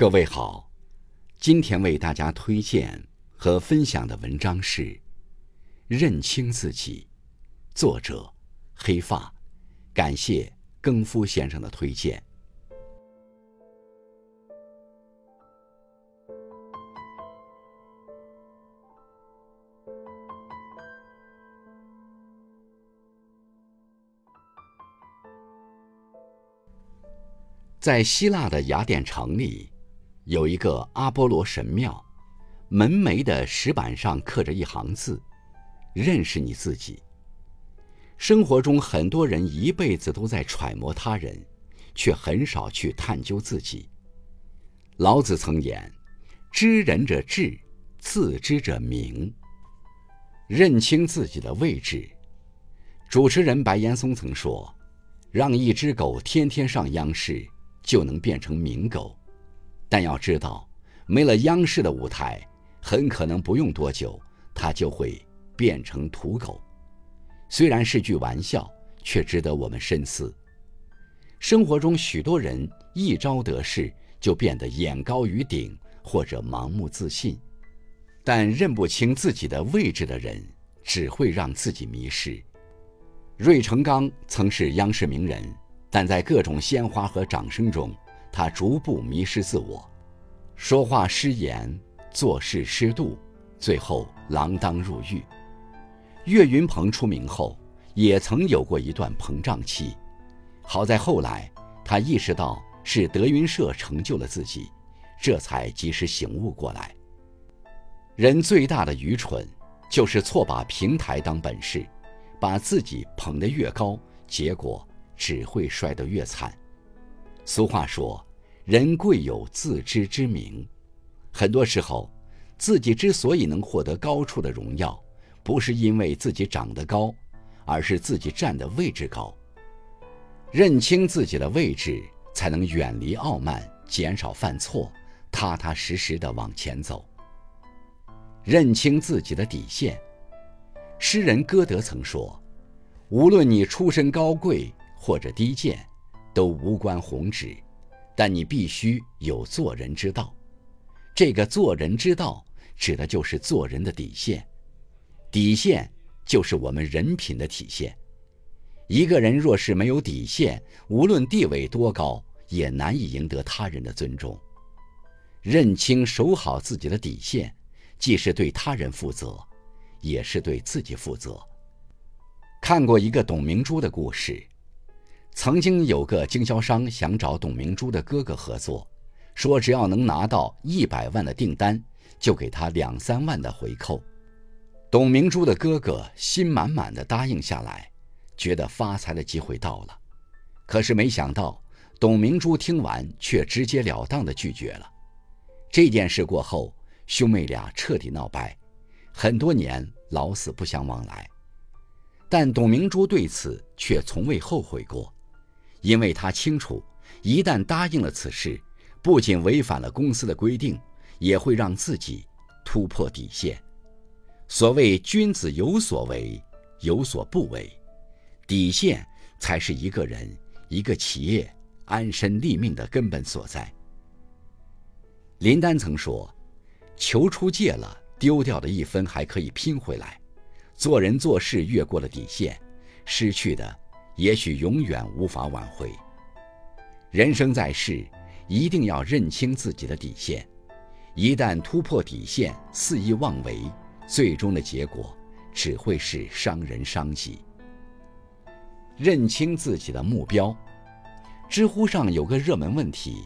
各位好，今天为大家推荐和分享的文章是《认清自己》，作者黑发，感谢更夫先生的推荐。在希腊的雅典城里。有一个阿波罗神庙，门楣的石板上刻着一行字：“认识你自己。”生活中，很多人一辈子都在揣摩他人，却很少去探究自己。老子曾言：“知人者智，自知者明。”认清自己的位置。主持人白岩松曾说：“让一只狗天天上央视，就能变成名狗。”但要知道，没了央视的舞台，很可能不用多久，它就会变成土狗。虽然是句玩笑，却值得我们深思。生活中，许多人一朝得势，就变得眼高于顶，或者盲目自信。但认不清自己的位置的人，只会让自己迷失。芮成钢曾是央视名人，但在各种鲜花和掌声中。他逐步迷失自我，说话失言，做事失度，最后锒铛入狱。岳云鹏出名后，也曾有过一段膨胀期，好在后来他意识到是德云社成就了自己，这才及时醒悟过来。人最大的愚蠢，就是错把平台当本事，把自己捧得越高，结果只会摔得越惨。俗话说：“人贵有自知之明。”很多时候，自己之所以能获得高处的荣耀，不是因为自己长得高，而是自己站的位置高。认清自己的位置，才能远离傲慢，减少犯错，踏踏实实的往前走。认清自己的底线。诗人歌德曾说：“无论你出身高贵或者低贱。”都无关宏旨，但你必须有做人之道。这个做人之道，指的就是做人的底线。底线就是我们人品的体现。一个人若是没有底线，无论地位多高，也难以赢得他人的尊重。认清、守好自己的底线，既是对他人负责，也是对自己负责。看过一个董明珠的故事。曾经有个经销商想找董明珠的哥哥合作，说只要能拿到一百万的订单，就给他两三万的回扣。董明珠的哥哥心满满的答应下来，觉得发财的机会到了。可是没想到，董明珠听完却直截了当的拒绝了。这件事过后，兄妹俩彻底闹掰，很多年老死不相往来。但董明珠对此却从未后悔过。因为他清楚，一旦答应了此事，不仅违反了公司的规定，也会让自己突破底线。所谓君子有所为，有所不为，底线才是一个人、一个企业安身立命的根本所在。林丹曾说：“球出界了，丢掉的一分还可以拼回来；做人做事越过了底线，失去的。”也许永远无法挽回。人生在世，一定要认清自己的底线。一旦突破底线，肆意妄为，最终的结果只会是伤人伤己。认清自己的目标。知乎上有个热门问题：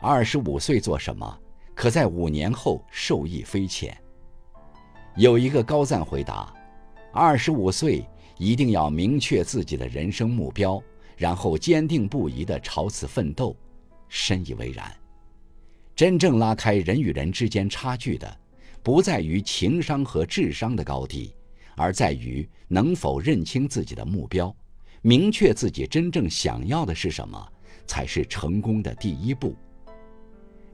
二十五岁做什么，可在五年后受益匪浅？有一个高赞回答：二十五岁。一定要明确自己的人生目标，然后坚定不移地朝此奋斗。深以为然。真正拉开人与人之间差距的，不在于情商和智商的高低，而在于能否认清自己的目标，明确自己真正想要的是什么，才是成功的第一步。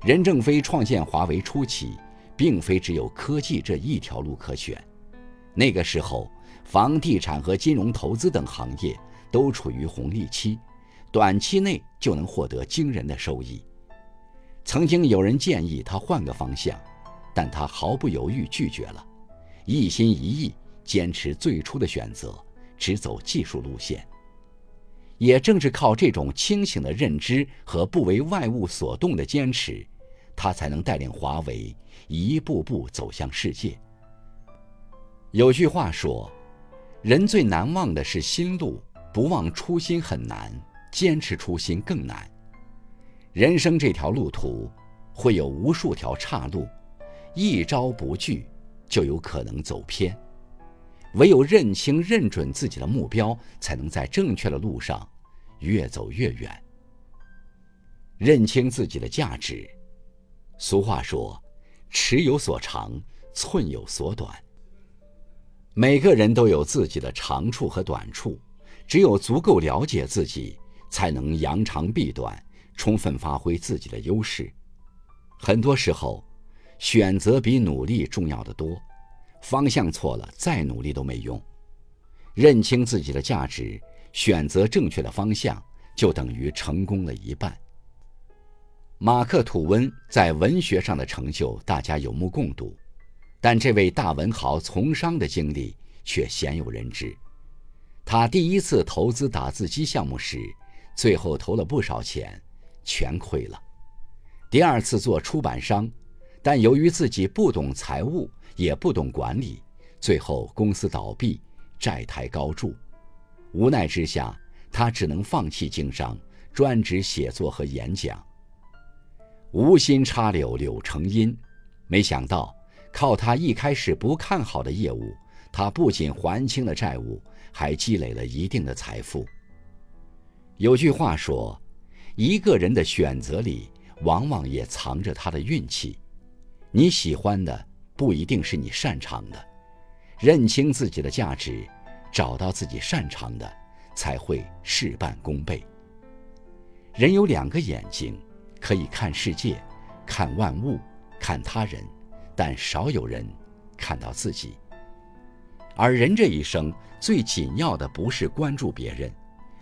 任正非创建华为初期，并非只有科技这一条路可选，那个时候。房地产和金融投资等行业都处于红利期，短期内就能获得惊人的收益。曾经有人建议他换个方向，但他毫不犹豫拒绝了，一心一意坚持最初的选择，只走技术路线。也正是靠这种清醒的认知和不为外物所动的坚持，他才能带领华为一步步走向世界。有句话说：“人最难忘的是心路，不忘初心很难，坚持初心更难。”人生这条路途，会有无数条岔路，一朝不惧，就有可能走偏。唯有认清、认准自己的目标，才能在正确的路上越走越远。认清自己的价值。俗话说：“尺有所长，寸有所短。”每个人都有自己的长处和短处，只有足够了解自己，才能扬长避短，充分发挥自己的优势。很多时候，选择比努力重要的多。方向错了，再努力都没用。认清自己的价值，选择正确的方向，就等于成功了一半。马克·吐温在文学上的成就，大家有目共睹，但这位大文豪从商的经历却鲜有人知。他第一次投资打字机项目时，最后投了不少钱，全亏了。第二次做出版商，但由于自己不懂财务。也不懂管理，最后公司倒闭，债台高筑。无奈之下，他只能放弃经商，专职写作和演讲。无心插柳柳成荫，没想到靠他一开始不看好的业务，他不仅还清了债务，还积累了一定的财富。有句话说，一个人的选择里，往往也藏着他的运气。你喜欢的。不一定是你擅长的，认清自己的价值，找到自己擅长的，才会事半功倍。人有两个眼睛，可以看世界，看万物，看他人，但少有人看到自己。而人这一生最紧要的不是关注别人，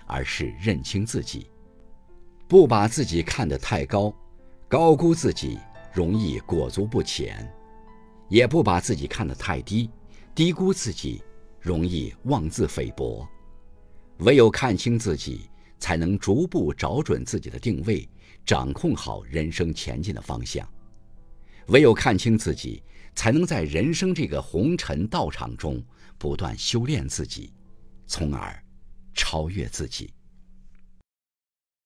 而是认清自己，不把自己看得太高，高估自己容易裹足不前。也不把自己看得太低，低估自己，容易妄自菲薄。唯有看清自己，才能逐步找准自己的定位，掌控好人生前进的方向。唯有看清自己，才能在人生这个红尘道场中不断修炼自己，从而超越自己。